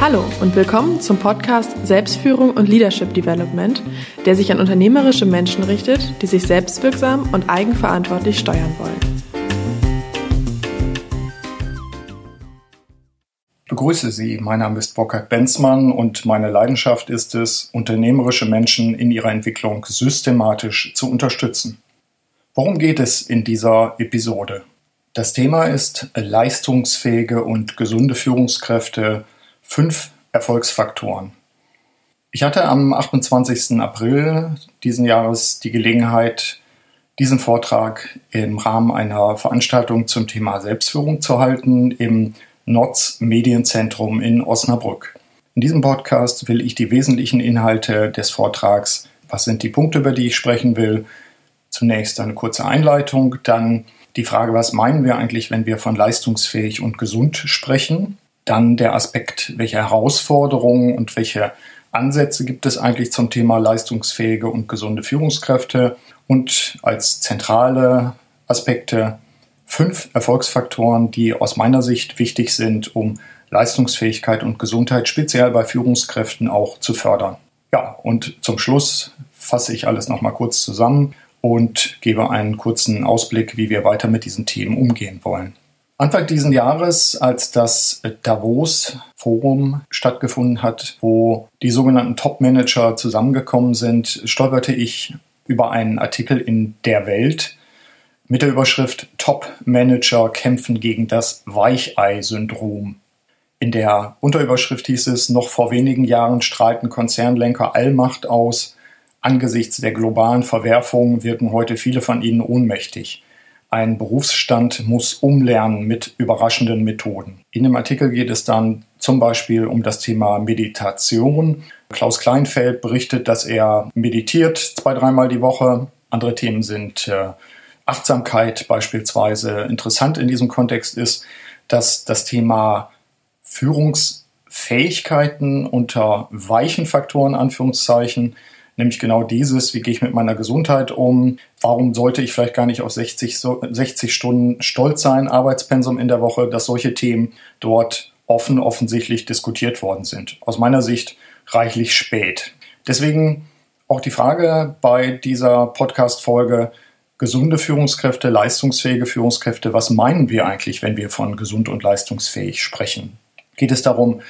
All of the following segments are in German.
Hallo und willkommen zum Podcast Selbstführung und Leadership Development, der sich an unternehmerische Menschen richtet, die sich selbstwirksam und eigenverantwortlich steuern wollen. Begrüße Sie. Mein Name ist Burkhard Benzmann und meine Leidenschaft ist es, unternehmerische Menschen in ihrer Entwicklung systematisch zu unterstützen. Worum geht es in dieser Episode? Das Thema ist leistungsfähige und gesunde Führungskräfte fünf Erfolgsfaktoren. Ich hatte am 28. April diesen Jahres die Gelegenheit, diesen Vortrag im Rahmen einer Veranstaltung zum Thema Selbstführung zu halten im NOTS Medienzentrum in Osnabrück. In diesem Podcast will ich die wesentlichen Inhalte des Vortrags, was sind die Punkte, über die ich sprechen will, zunächst eine kurze Einleitung, dann die Frage, was meinen wir eigentlich, wenn wir von leistungsfähig und gesund sprechen, dann der Aspekt, welche Herausforderungen und welche Ansätze gibt es eigentlich zum Thema leistungsfähige und gesunde Führungskräfte und als zentrale Aspekte fünf Erfolgsfaktoren, die aus meiner Sicht wichtig sind, um Leistungsfähigkeit und Gesundheit speziell bei Führungskräften auch zu fördern. Ja, und zum Schluss fasse ich alles nochmal kurz zusammen und gebe einen kurzen Ausblick, wie wir weiter mit diesen Themen umgehen wollen. Anfang diesen Jahres, als das Davos Forum stattgefunden hat, wo die sogenannten Top-Manager zusammengekommen sind, stolperte ich über einen Artikel in der Welt mit der Überschrift Top-Manager kämpfen gegen das Weichei-Syndrom. In der Unterüberschrift hieß es, noch vor wenigen Jahren streiten Konzernlenker Allmacht aus. Angesichts der globalen Verwerfungen wirken heute viele von ihnen ohnmächtig. Ein Berufsstand muss umlernen mit überraschenden Methoden. In dem Artikel geht es dann zum Beispiel um das Thema Meditation. Klaus Kleinfeld berichtet, dass er meditiert zwei, dreimal die Woche. Andere Themen sind äh, Achtsamkeit beispielsweise. Interessant in diesem Kontext ist, dass das Thema Führungsfähigkeiten unter weichen Faktoren, Anführungszeichen, nämlich genau dieses, wie gehe ich mit meiner Gesundheit um, warum sollte ich vielleicht gar nicht auf 60, 60 Stunden stolz sein, Arbeitspensum in der Woche, dass solche Themen dort offen offensichtlich diskutiert worden sind. Aus meiner Sicht reichlich spät. Deswegen auch die Frage bei dieser Podcast-Folge, gesunde Führungskräfte, leistungsfähige Führungskräfte, was meinen wir eigentlich, wenn wir von gesund und leistungsfähig sprechen? Geht es darum,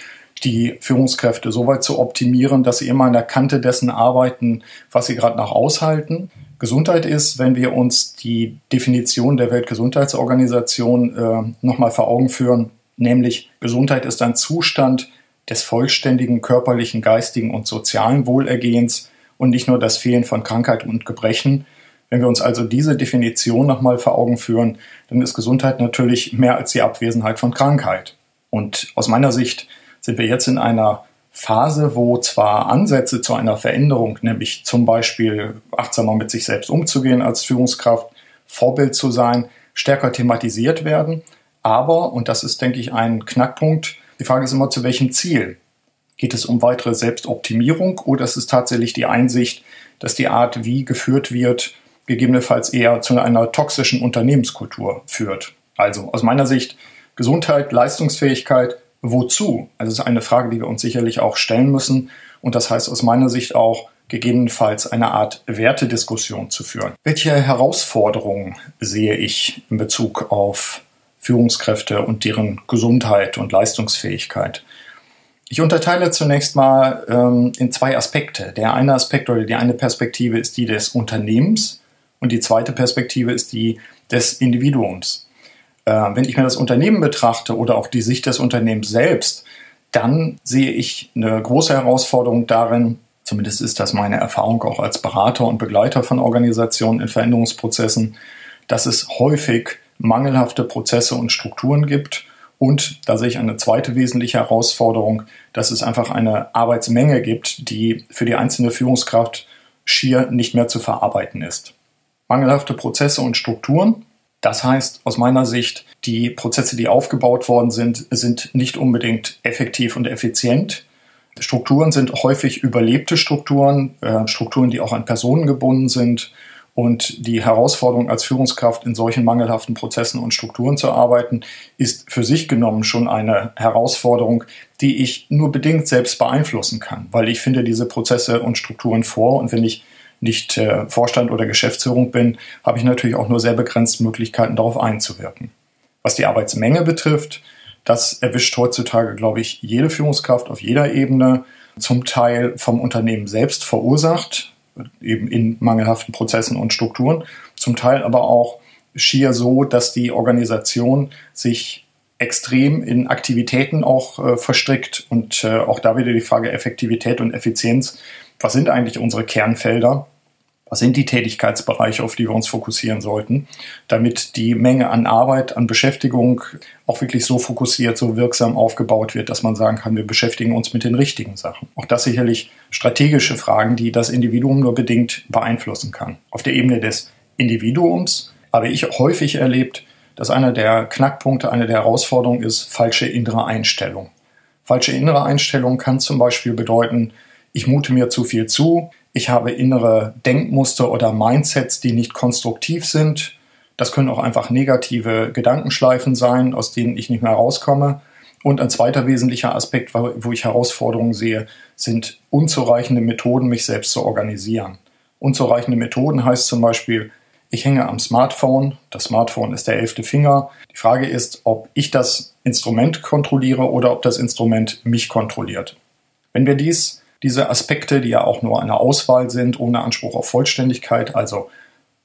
die Führungskräfte so weit zu optimieren, dass sie immer an der Kante dessen arbeiten, was sie gerade noch aushalten. Gesundheit ist, wenn wir uns die Definition der Weltgesundheitsorganisation äh, nochmal vor Augen führen, nämlich Gesundheit ist ein Zustand des vollständigen körperlichen, geistigen und sozialen Wohlergehens und nicht nur das Fehlen von Krankheit und Gebrechen. Wenn wir uns also diese Definition nochmal vor Augen führen, dann ist Gesundheit natürlich mehr als die Abwesenheit von Krankheit. Und aus meiner Sicht sind wir jetzt in einer Phase, wo zwar Ansätze zu einer Veränderung, nämlich zum Beispiel achtsamer mit sich selbst umzugehen als Führungskraft, Vorbild zu sein, stärker thematisiert werden. Aber, und das ist, denke ich, ein Knackpunkt, die Frage ist immer, zu welchem Ziel? Geht es um weitere Selbstoptimierung oder ist es tatsächlich die Einsicht, dass die Art, wie geführt wird, gegebenenfalls eher zu einer toxischen Unternehmenskultur führt? Also aus meiner Sicht Gesundheit, Leistungsfähigkeit, wozu? Also es ist eine Frage, die wir uns sicherlich auch stellen müssen. Und das heißt aus meiner Sicht auch, gegebenenfalls eine Art Wertediskussion zu führen. Welche Herausforderungen sehe ich in Bezug auf Führungskräfte und deren Gesundheit und Leistungsfähigkeit? Ich unterteile zunächst mal ähm, in zwei Aspekte. Der eine Aspekt oder die eine Perspektive ist die des Unternehmens und die zweite Perspektive ist die des Individuums. Äh, wenn ich mir das Unternehmen betrachte oder auch die Sicht des Unternehmens selbst, dann sehe ich eine große Herausforderung darin, zumindest ist das meine Erfahrung auch als Berater und Begleiter von Organisationen in Veränderungsprozessen, dass es häufig mangelhafte Prozesse und Strukturen gibt. Und da sehe ich eine zweite wesentliche Herausforderung, dass es einfach eine Arbeitsmenge gibt, die für die einzelne Führungskraft schier nicht mehr zu verarbeiten ist. Mangelhafte Prozesse und Strukturen das heißt aus meiner Sicht, die Prozesse, die aufgebaut worden sind, sind nicht unbedingt effektiv und effizient. Strukturen sind häufig überlebte Strukturen, äh, Strukturen, die auch an Personen gebunden sind. Und die Herausforderung als Führungskraft in solchen mangelhaften Prozessen und Strukturen zu arbeiten, ist für sich genommen schon eine Herausforderung, die ich nur bedingt selbst beeinflussen kann, weil ich finde diese Prozesse und Strukturen vor und wenn ich nicht äh, Vorstand oder Geschäftsführung bin, habe ich natürlich auch nur sehr begrenzt Möglichkeiten, darauf einzuwirken. Was die Arbeitsmenge betrifft, das erwischt heutzutage, glaube ich, jede Führungskraft auf jeder Ebene, zum Teil vom Unternehmen selbst verursacht, eben in mangelhaften Prozessen und Strukturen, zum Teil aber auch schier so, dass die Organisation sich extrem in Aktivitäten auch äh, verstrickt und äh, auch da wieder die Frage Effektivität und Effizienz. Was sind eigentlich unsere Kernfelder? Was sind die Tätigkeitsbereiche, auf die wir uns fokussieren sollten, damit die Menge an Arbeit, an Beschäftigung auch wirklich so fokussiert, so wirksam aufgebaut wird, dass man sagen kann, wir beschäftigen uns mit den richtigen Sachen. Auch das sicherlich strategische Fragen, die das Individuum nur bedingt beeinflussen kann. Auf der Ebene des Individuums habe ich häufig erlebt, dass einer der Knackpunkte, eine der Herausforderungen ist falsche innere Einstellung. Falsche innere Einstellung kann zum Beispiel bedeuten, ich mute mir zu viel zu, ich habe innere Denkmuster oder Mindsets, die nicht konstruktiv sind. Das können auch einfach negative Gedankenschleifen sein, aus denen ich nicht mehr rauskomme. Und ein zweiter wesentlicher Aspekt, wo ich Herausforderungen sehe, sind unzureichende Methoden, mich selbst zu organisieren. Unzureichende Methoden heißt zum Beispiel, ich hänge am Smartphone, das Smartphone ist der elfte Finger. Die Frage ist, ob ich das Instrument kontrolliere oder ob das Instrument mich kontrolliert. Wenn wir dies diese Aspekte, die ja auch nur eine Auswahl sind, ohne Anspruch auf Vollständigkeit, also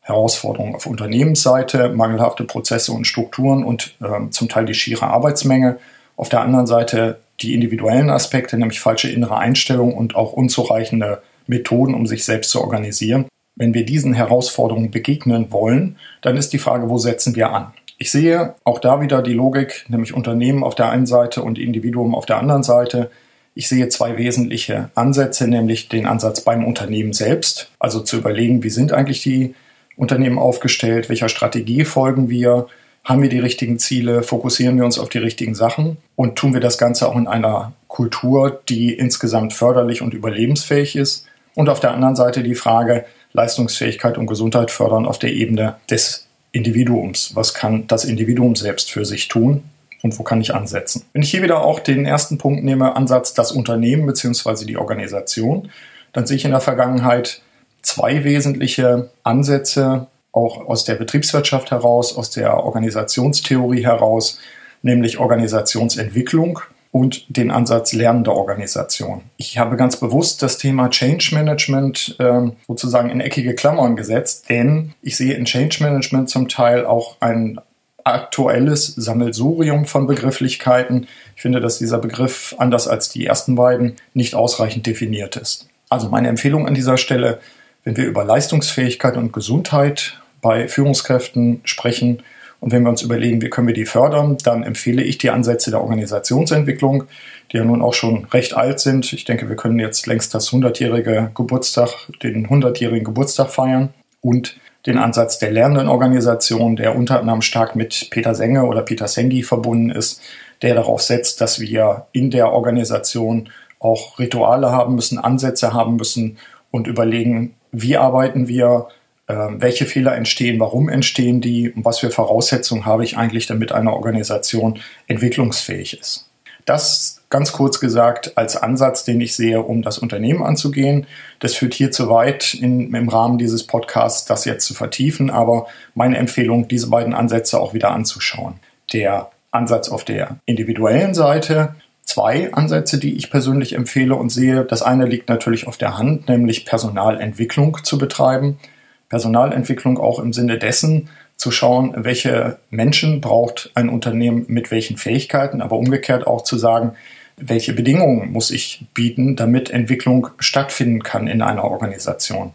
Herausforderungen auf Unternehmensseite, mangelhafte Prozesse und Strukturen und äh, zum Teil die schiere Arbeitsmenge. Auf der anderen Seite die individuellen Aspekte, nämlich falsche innere Einstellung und auch unzureichende Methoden, um sich selbst zu organisieren. Wenn wir diesen Herausforderungen begegnen wollen, dann ist die Frage, wo setzen wir an? Ich sehe auch da wieder die Logik, nämlich Unternehmen auf der einen Seite und Individuum auf der anderen Seite. Ich sehe zwei wesentliche Ansätze, nämlich den Ansatz beim Unternehmen selbst, also zu überlegen, wie sind eigentlich die Unternehmen aufgestellt, welcher Strategie folgen wir, haben wir die richtigen Ziele, fokussieren wir uns auf die richtigen Sachen und tun wir das Ganze auch in einer Kultur, die insgesamt förderlich und überlebensfähig ist. Und auf der anderen Seite die Frage, Leistungsfähigkeit und Gesundheit fördern auf der Ebene des Individuums. Was kann das Individuum selbst für sich tun? Und wo kann ich ansetzen. Wenn ich hier wieder auch den ersten Punkt nehme, Ansatz das Unternehmen bzw. die Organisation, dann sehe ich in der Vergangenheit zwei wesentliche Ansätze, auch aus der Betriebswirtschaft heraus, aus der Organisationstheorie heraus, nämlich Organisationsentwicklung und den Ansatz lernende Organisation. Ich habe ganz bewusst das Thema Change Management äh, sozusagen in eckige Klammern gesetzt, denn ich sehe in Change Management zum Teil auch ein aktuelles Sammelsurium von Begrifflichkeiten. Ich finde, dass dieser Begriff, anders als die ersten beiden, nicht ausreichend definiert ist. Also meine Empfehlung an dieser Stelle, wenn wir über Leistungsfähigkeit und Gesundheit bei Führungskräften sprechen und wenn wir uns überlegen, wie können wir die fördern, dann empfehle ich die Ansätze der Organisationsentwicklung, die ja nun auch schon recht alt sind. Ich denke, wir können jetzt längst das 100-jährige Geburtstag, den 100-jährigen Geburtstag feiern und den Ansatz der lernenden Organisation, der unter anderem stark mit Peter Senge oder Peter Sengi verbunden ist, der darauf setzt, dass wir in der Organisation auch Rituale haben müssen, Ansätze haben müssen und überlegen, wie arbeiten wir, äh, welche Fehler entstehen, warum entstehen die und was für Voraussetzungen habe ich eigentlich, damit eine Organisation entwicklungsfähig ist. Das ganz kurz gesagt als Ansatz, den ich sehe, um das Unternehmen anzugehen. Das führt hier zu weit in, im Rahmen dieses Podcasts, das jetzt zu vertiefen, aber meine Empfehlung, diese beiden Ansätze auch wieder anzuschauen. Der Ansatz auf der individuellen Seite, zwei Ansätze, die ich persönlich empfehle und sehe. Das eine liegt natürlich auf der Hand, nämlich Personalentwicklung zu betreiben. Personalentwicklung auch im Sinne dessen, zu schauen, welche Menschen braucht ein Unternehmen mit welchen Fähigkeiten, aber umgekehrt auch zu sagen, welche Bedingungen muss ich bieten, damit Entwicklung stattfinden kann in einer Organisation.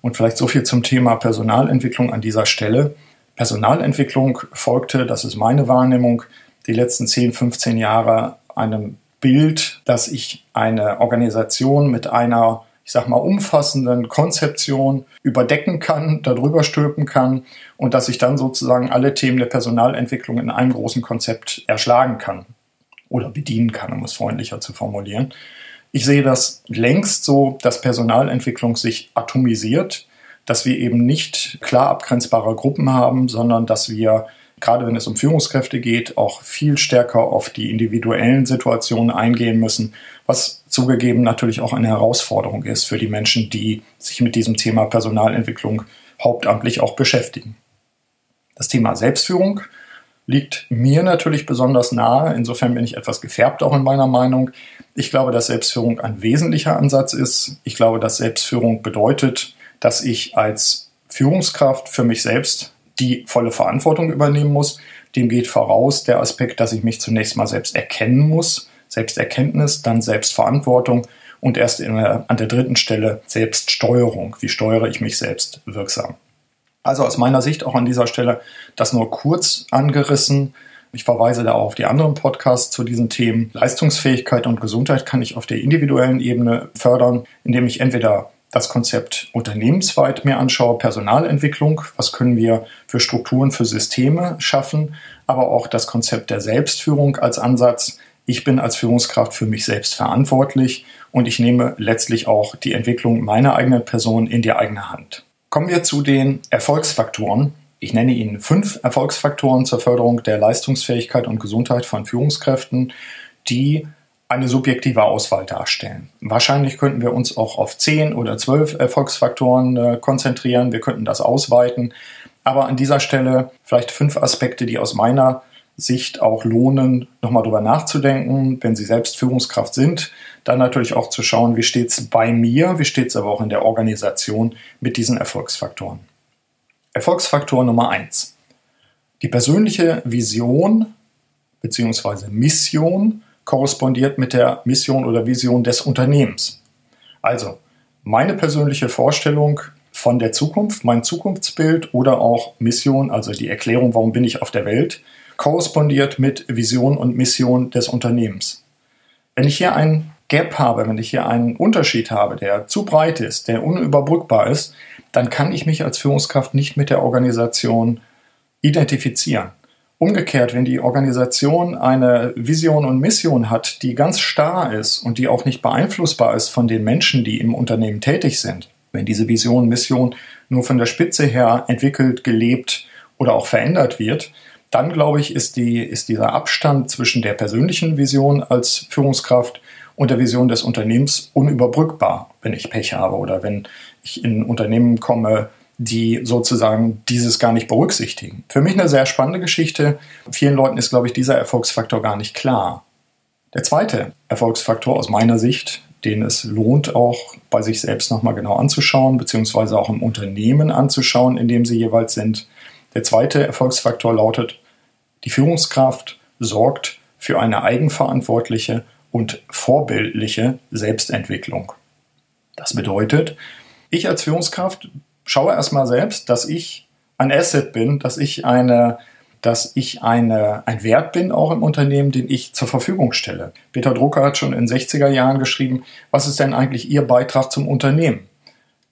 Und vielleicht so viel zum Thema Personalentwicklung an dieser Stelle. Personalentwicklung folgte, das ist meine Wahrnehmung, die letzten 10, 15 Jahre einem Bild, dass ich eine Organisation mit einer ich sag mal, umfassenden Konzeption überdecken kann, darüber stülpen kann und dass ich dann sozusagen alle Themen der Personalentwicklung in einem großen Konzept erschlagen kann oder bedienen kann, um es freundlicher zu formulieren. Ich sehe das längst so, dass Personalentwicklung sich atomisiert, dass wir eben nicht klar abgrenzbare Gruppen haben, sondern dass wir gerade wenn es um Führungskräfte geht, auch viel stärker auf die individuellen Situationen eingehen müssen, was zugegeben natürlich auch eine Herausforderung ist für die Menschen, die sich mit diesem Thema Personalentwicklung hauptamtlich auch beschäftigen. Das Thema Selbstführung liegt mir natürlich besonders nahe. Insofern bin ich etwas gefärbt auch in meiner Meinung. Ich glaube, dass Selbstführung ein wesentlicher Ansatz ist. Ich glaube, dass Selbstführung bedeutet, dass ich als Führungskraft für mich selbst die volle Verantwortung übernehmen muss. Dem geht voraus der Aspekt, dass ich mich zunächst mal selbst erkennen muss. Selbsterkenntnis, dann Selbstverantwortung und erst der, an der dritten Stelle Selbststeuerung. Wie steuere ich mich selbst wirksam? Also aus meiner Sicht auch an dieser Stelle das nur kurz angerissen. Ich verweise da auch auf die anderen Podcasts zu diesen Themen. Leistungsfähigkeit und Gesundheit kann ich auf der individuellen Ebene fördern, indem ich entweder das Konzept unternehmensweit mir anschaue, Personalentwicklung, was können wir für Strukturen, für Systeme schaffen, aber auch das Konzept der Selbstführung als Ansatz. Ich bin als Führungskraft für mich selbst verantwortlich und ich nehme letztlich auch die Entwicklung meiner eigenen Person in die eigene Hand. Kommen wir zu den Erfolgsfaktoren. Ich nenne Ihnen fünf Erfolgsfaktoren zur Förderung der Leistungsfähigkeit und Gesundheit von Führungskräften, die eine subjektive Auswahl darstellen. Wahrscheinlich könnten wir uns auch auf zehn oder zwölf Erfolgsfaktoren äh, konzentrieren. Wir könnten das ausweiten. Aber an dieser Stelle vielleicht fünf Aspekte, die aus meiner Sicht auch lohnen, nochmal drüber nachzudenken, wenn Sie selbst Führungskraft sind, dann natürlich auch zu schauen, wie steht es bei mir, wie steht es aber auch in der Organisation mit diesen Erfolgsfaktoren. Erfolgsfaktor Nummer eins: Die persönliche Vision bzw. Mission korrespondiert mit der Mission oder Vision des Unternehmens. Also meine persönliche Vorstellung von der Zukunft, mein Zukunftsbild oder auch Mission, also die Erklärung, warum bin ich auf der Welt, korrespondiert mit Vision und Mission des Unternehmens. Wenn ich hier ein Gap habe, wenn ich hier einen Unterschied habe, der zu breit ist, der unüberbrückbar ist, dann kann ich mich als Führungskraft nicht mit der Organisation identifizieren. Umgekehrt, wenn die Organisation eine Vision und Mission hat, die ganz starr ist und die auch nicht beeinflussbar ist von den Menschen, die im Unternehmen tätig sind, wenn diese Vision, Mission nur von der Spitze her entwickelt, gelebt oder auch verändert wird, dann glaube ich, ist, die, ist dieser Abstand zwischen der persönlichen Vision als Führungskraft und der Vision des Unternehmens unüberbrückbar, wenn ich Pech habe oder wenn ich in Unternehmen komme, die sozusagen dieses gar nicht berücksichtigen. Für mich eine sehr spannende Geschichte. Vielen Leuten ist, glaube ich, dieser Erfolgsfaktor gar nicht klar. Der zweite Erfolgsfaktor aus meiner Sicht, den es lohnt, auch bei sich selbst nochmal genau anzuschauen, beziehungsweise auch im Unternehmen anzuschauen, in dem sie jeweils sind. Der zweite Erfolgsfaktor lautet, die Führungskraft sorgt für eine eigenverantwortliche und vorbildliche Selbstentwicklung. Das bedeutet, ich als Führungskraft schaue erstmal selbst, dass ich ein Asset bin, dass ich eine dass ich eine, ein Wert bin auch im Unternehmen, den ich zur Verfügung stelle. Peter Drucker hat schon in den 60er Jahren geschrieben, was ist denn eigentlich Ihr Beitrag zum Unternehmen?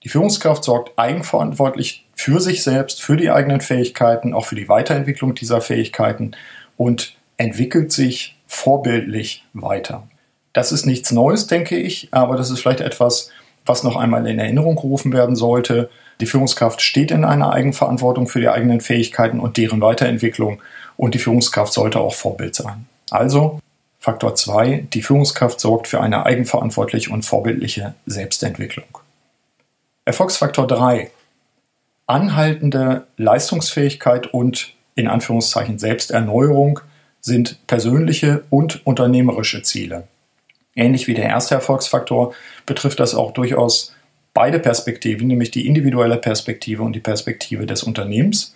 Die Führungskraft sorgt eigenverantwortlich für sich selbst, für die eigenen Fähigkeiten, auch für die Weiterentwicklung dieser Fähigkeiten und entwickelt sich vorbildlich weiter. Das ist nichts Neues, denke ich, aber das ist vielleicht etwas, was noch einmal in Erinnerung gerufen werden sollte. Die Führungskraft steht in einer Eigenverantwortung für die eigenen Fähigkeiten und deren Weiterentwicklung und die Führungskraft sollte auch Vorbild sein. Also Faktor 2, die Führungskraft sorgt für eine eigenverantwortliche und vorbildliche Selbstentwicklung. Erfolgsfaktor 3, anhaltende Leistungsfähigkeit und in Anführungszeichen Selbsterneuerung sind persönliche und unternehmerische Ziele. Ähnlich wie der erste Erfolgsfaktor betrifft das auch durchaus beide Perspektiven, nämlich die individuelle Perspektive und die Perspektive des Unternehmens.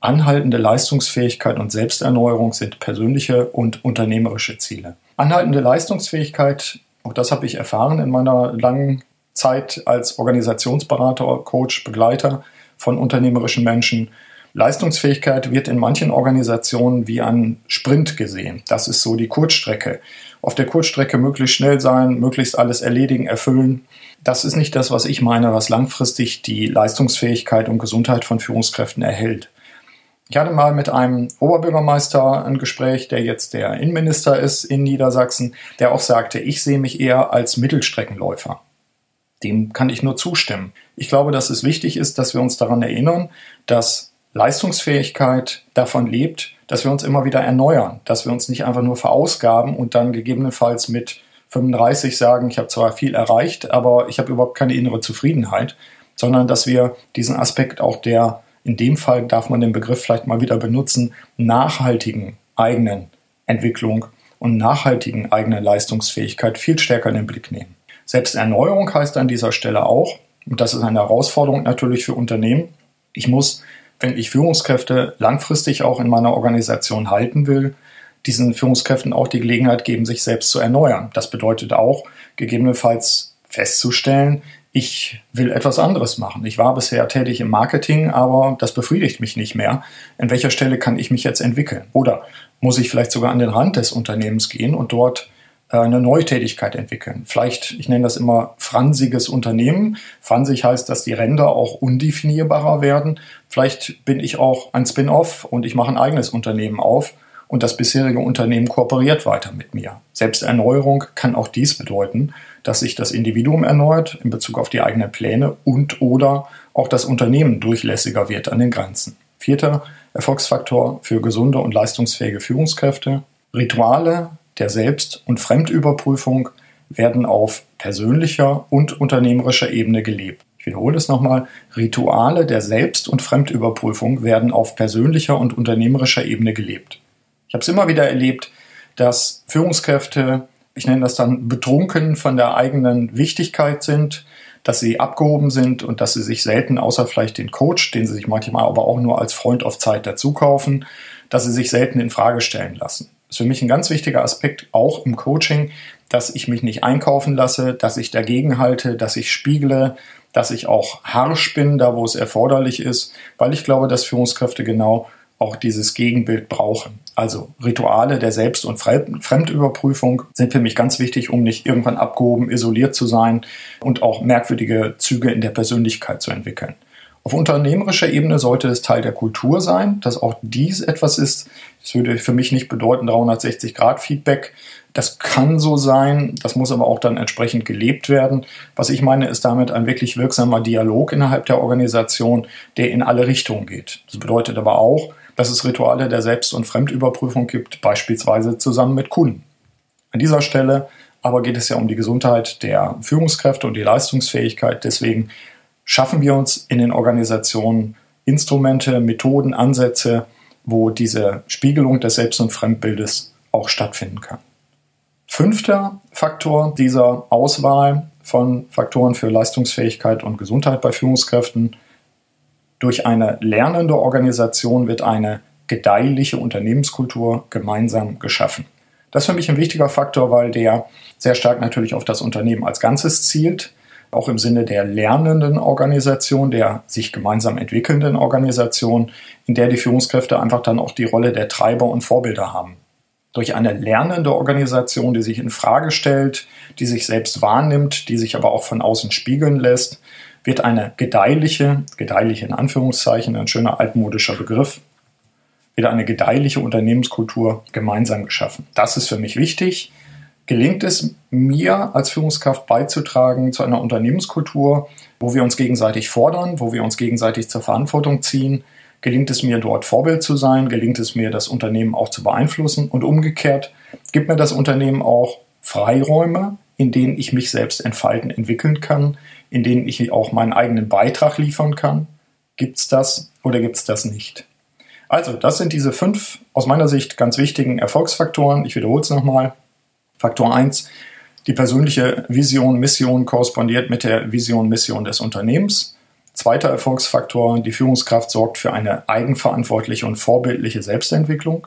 Anhaltende Leistungsfähigkeit und Selbsterneuerung sind persönliche und unternehmerische Ziele. Anhaltende Leistungsfähigkeit, auch das habe ich erfahren in meiner langen Zeit als Organisationsberater, Coach, Begleiter von unternehmerischen Menschen, Leistungsfähigkeit wird in manchen Organisationen wie ein Sprint gesehen. Das ist so die Kurzstrecke. Auf der Kurzstrecke möglichst schnell sein, möglichst alles erledigen, erfüllen. Das ist nicht das, was ich meine, was langfristig die Leistungsfähigkeit und Gesundheit von Führungskräften erhält. Ich hatte mal mit einem Oberbürgermeister ein Gespräch, der jetzt der Innenminister ist in Niedersachsen, der auch sagte, ich sehe mich eher als Mittelstreckenläufer. Dem kann ich nur zustimmen. Ich glaube, dass es wichtig ist, dass wir uns daran erinnern, dass Leistungsfähigkeit davon lebt, dass wir uns immer wieder erneuern, dass wir uns nicht einfach nur verausgaben und dann gegebenenfalls mit 35 sagen, ich habe zwar viel erreicht, aber ich habe überhaupt keine innere Zufriedenheit, sondern dass wir diesen Aspekt auch der, in dem Fall darf man den Begriff vielleicht mal wieder benutzen, nachhaltigen eigenen Entwicklung und nachhaltigen eigenen Leistungsfähigkeit viel stärker in den Blick nehmen. Selbsterneuerung heißt an dieser Stelle auch, und das ist eine Herausforderung natürlich für Unternehmen, ich muss, wenn ich Führungskräfte langfristig auch in meiner Organisation halten will, diesen Führungskräften auch die Gelegenheit geben, sich selbst zu erneuern. Das bedeutet auch, gegebenenfalls festzustellen, ich will etwas anderes machen. Ich war bisher tätig im Marketing, aber das befriedigt mich nicht mehr. An welcher Stelle kann ich mich jetzt entwickeln? Oder muss ich vielleicht sogar an den Rand des Unternehmens gehen und dort eine neue Tätigkeit entwickeln. Vielleicht, ich nenne das immer fransiges Unternehmen. Fransig heißt, dass die Ränder auch undefinierbarer werden. Vielleicht bin ich auch ein Spin-off und ich mache ein eigenes Unternehmen auf und das bisherige Unternehmen kooperiert weiter mit mir. Selbsterneuerung kann auch dies bedeuten, dass sich das Individuum erneuert in Bezug auf die eigenen Pläne und oder auch das Unternehmen durchlässiger wird an den Grenzen. Vierter Erfolgsfaktor für gesunde und leistungsfähige Führungskräfte. Rituale der Selbst- und Fremdüberprüfung werden auf persönlicher und unternehmerischer Ebene gelebt. Ich wiederhole es nochmal. Rituale der Selbst- und Fremdüberprüfung werden auf persönlicher und unternehmerischer Ebene gelebt. Ich habe es immer wieder erlebt, dass Führungskräfte, ich nenne das dann betrunken von der eigenen Wichtigkeit sind, dass sie abgehoben sind und dass sie sich selten, außer vielleicht den Coach, den sie sich manchmal aber auch nur als Freund auf Zeit dazu kaufen, dass sie sich selten in Frage stellen lassen. Das ist für mich ein ganz wichtiger Aspekt, auch im Coaching, dass ich mich nicht einkaufen lasse, dass ich dagegen halte, dass ich spiegle, dass ich auch harsch bin, da wo es erforderlich ist, weil ich glaube, dass Führungskräfte genau auch dieses Gegenbild brauchen. Also Rituale der Selbst- und Fremdüberprüfung sind für mich ganz wichtig, um nicht irgendwann abgehoben, isoliert zu sein und auch merkwürdige Züge in der Persönlichkeit zu entwickeln. Auf unternehmerischer Ebene sollte es Teil der Kultur sein, dass auch dies etwas ist. Das würde für mich nicht bedeuten 360 Grad Feedback. Das kann so sein, das muss aber auch dann entsprechend gelebt werden. Was ich meine, ist damit ein wirklich wirksamer Dialog innerhalb der Organisation, der in alle Richtungen geht. Das bedeutet aber auch, dass es Rituale der Selbst- und Fremdüberprüfung gibt, beispielsweise zusammen mit Kunden. An dieser Stelle aber geht es ja um die Gesundheit der Führungskräfte und die Leistungsfähigkeit. Deswegen schaffen wir uns in den Organisationen Instrumente, Methoden, Ansätze, wo diese Spiegelung des Selbst- und Fremdbildes auch stattfinden kann. Fünfter Faktor dieser Auswahl von Faktoren für Leistungsfähigkeit und Gesundheit bei Führungskräften durch eine lernende Organisation wird eine gedeihliche Unternehmenskultur gemeinsam geschaffen. Das ist für mich ein wichtiger Faktor, weil der sehr stark natürlich auf das Unternehmen als Ganzes zielt, auch im Sinne der lernenden Organisation, der sich gemeinsam entwickelnden Organisation, in der die Führungskräfte einfach dann auch die Rolle der Treiber und Vorbilder haben. Durch eine lernende Organisation, die sich in Frage stellt, die sich selbst wahrnimmt, die sich aber auch von außen spiegeln lässt, wird eine gedeihliche, gedeihliche in Anführungszeichen, ein schöner altmodischer Begriff, wird eine gedeihliche Unternehmenskultur gemeinsam geschaffen. Das ist für mich wichtig. Gelingt es mir als Führungskraft beizutragen zu einer Unternehmenskultur, wo wir uns gegenseitig fordern, wo wir uns gegenseitig zur Verantwortung ziehen? Gelingt es mir dort Vorbild zu sein? Gelingt es mir, das Unternehmen auch zu beeinflussen? Und umgekehrt, gibt mir das Unternehmen auch Freiräume, in denen ich mich selbst entfalten, entwickeln kann, in denen ich auch meinen eigenen Beitrag liefern kann? Gibt es das oder gibt es das nicht? Also, das sind diese fünf aus meiner Sicht ganz wichtigen Erfolgsfaktoren. Ich wiederhole es nochmal. Faktor 1, die persönliche Vision, Mission korrespondiert mit der Vision, Mission des Unternehmens. Zweiter Erfolgsfaktor, die Führungskraft sorgt für eine eigenverantwortliche und vorbildliche Selbstentwicklung.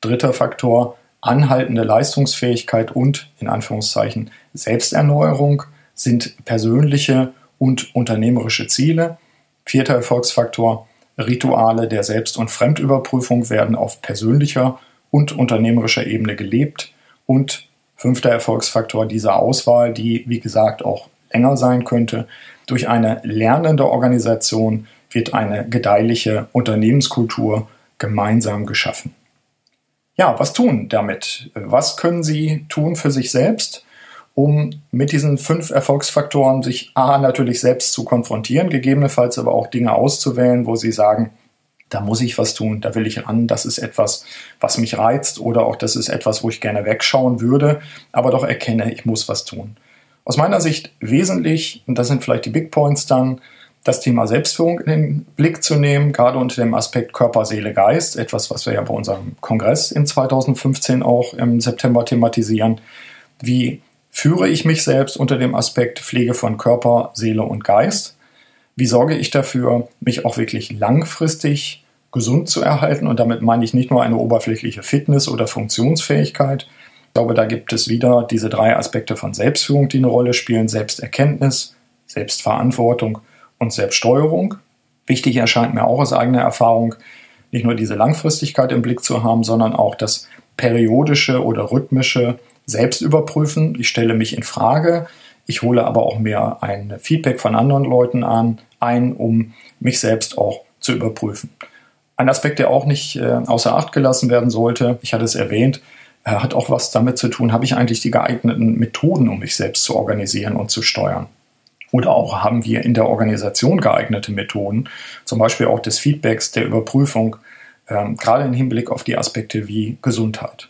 Dritter Faktor, anhaltende Leistungsfähigkeit und, in Anführungszeichen, Selbsterneuerung sind persönliche und unternehmerische Ziele. Vierter Erfolgsfaktor, Rituale der Selbst- und Fremdüberprüfung werden auf persönlicher und unternehmerischer Ebene gelebt. Und fünfter Erfolgsfaktor dieser Auswahl, die wie gesagt auch länger sein könnte, durch eine lernende Organisation wird eine gedeihliche Unternehmenskultur gemeinsam geschaffen. Ja, was tun damit? Was können Sie tun für sich selbst? um mit diesen fünf Erfolgsfaktoren sich A natürlich selbst zu konfrontieren, gegebenenfalls aber auch Dinge auszuwählen, wo sie sagen, da muss ich was tun, da will ich ran, das ist etwas, was mich reizt oder auch das ist etwas, wo ich gerne wegschauen würde, aber doch erkenne, ich muss was tun. Aus meiner Sicht wesentlich, und das sind vielleicht die Big Points dann, das Thema Selbstführung in den Blick zu nehmen, gerade unter dem Aspekt Körper, Seele, Geist, etwas, was wir ja bei unserem Kongress in 2015 auch im September thematisieren. Wie führe ich mich selbst unter dem Aspekt Pflege von Körper, Seele und Geist? Wie sorge ich dafür, mich auch wirklich langfristig gesund zu erhalten? Und damit meine ich nicht nur eine oberflächliche Fitness oder Funktionsfähigkeit. Ich glaube, da gibt es wieder diese drei Aspekte von Selbstführung, die eine Rolle spielen. Selbsterkenntnis, Selbstverantwortung und Selbststeuerung. Wichtig erscheint mir auch aus eigener Erfahrung, nicht nur diese Langfristigkeit im Blick zu haben, sondern auch das periodische oder rhythmische Selbstüberprüfen. Ich stelle mich in Frage, ich hole aber auch mehr ein Feedback von anderen Leuten an, ein, um mich selbst auch zu überprüfen. Ein Aspekt, der auch nicht äh, außer Acht gelassen werden sollte, ich hatte es erwähnt, äh, hat auch was damit zu tun, habe ich eigentlich die geeigneten Methoden, um mich selbst zu organisieren und zu steuern. Oder auch haben wir in der Organisation geeignete Methoden, zum Beispiel auch des Feedbacks, der Überprüfung, ähm, gerade im Hinblick auf die Aspekte wie Gesundheit.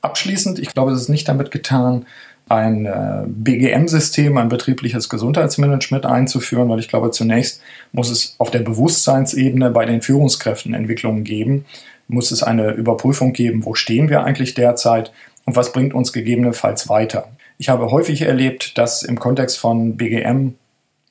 Abschließend, ich glaube, es ist nicht damit getan, ein äh, BGM-System, ein betriebliches Gesundheitsmanagement einzuführen, weil ich glaube, zunächst muss es auf der Bewusstseinsebene bei den Führungskräften Entwicklungen geben, muss es eine Überprüfung geben, wo stehen wir eigentlich derzeit und was bringt uns gegebenenfalls weiter. Ich habe häufig erlebt, dass im Kontext von BGM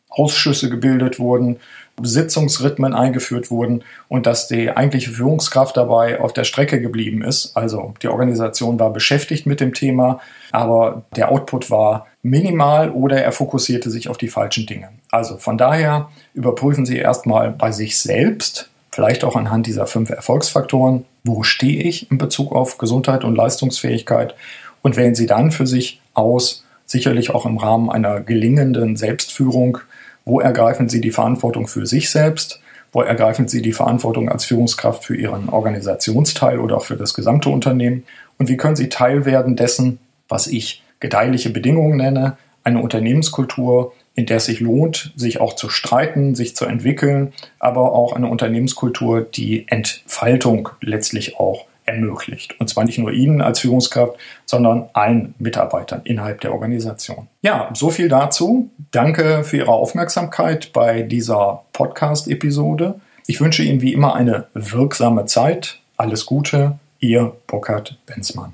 Ausschüsse gebildet wurden, Sitzungsrhythmen eingeführt wurden und dass die eigentliche Führungskraft dabei auf der Strecke geblieben ist. Also die Organisation war beschäftigt mit dem Thema, aber der Output war minimal oder er fokussierte sich auf die falschen Dinge. Also von daher überprüfen Sie erstmal bei sich selbst, vielleicht auch anhand dieser fünf Erfolgsfaktoren, wo stehe ich in Bezug auf Gesundheit und Leistungsfähigkeit und wählen Sie dann für sich aus, sicherlich auch im Rahmen einer gelingenden Selbstführung, wo ergreifen Sie die Verantwortung für sich selbst? Wo ergreifen Sie die Verantwortung als Führungskraft für Ihren Organisationsteil oder auch für das gesamte Unternehmen? Und wie können Sie Teil werden dessen, was ich gedeihliche Bedingungen nenne, eine Unternehmenskultur, in der es sich lohnt, sich auch zu streiten, sich zu entwickeln, aber auch eine Unternehmenskultur, die Entfaltung letztlich auch ermöglicht. Und zwar nicht nur Ihnen als Führungskraft, sondern allen Mitarbeitern innerhalb der Organisation. Ja, so viel dazu. Danke für Ihre Aufmerksamkeit bei dieser Podcast-Episode. Ich wünsche Ihnen wie immer eine wirksame Zeit. Alles Gute, Ihr Burkhard Benzmann.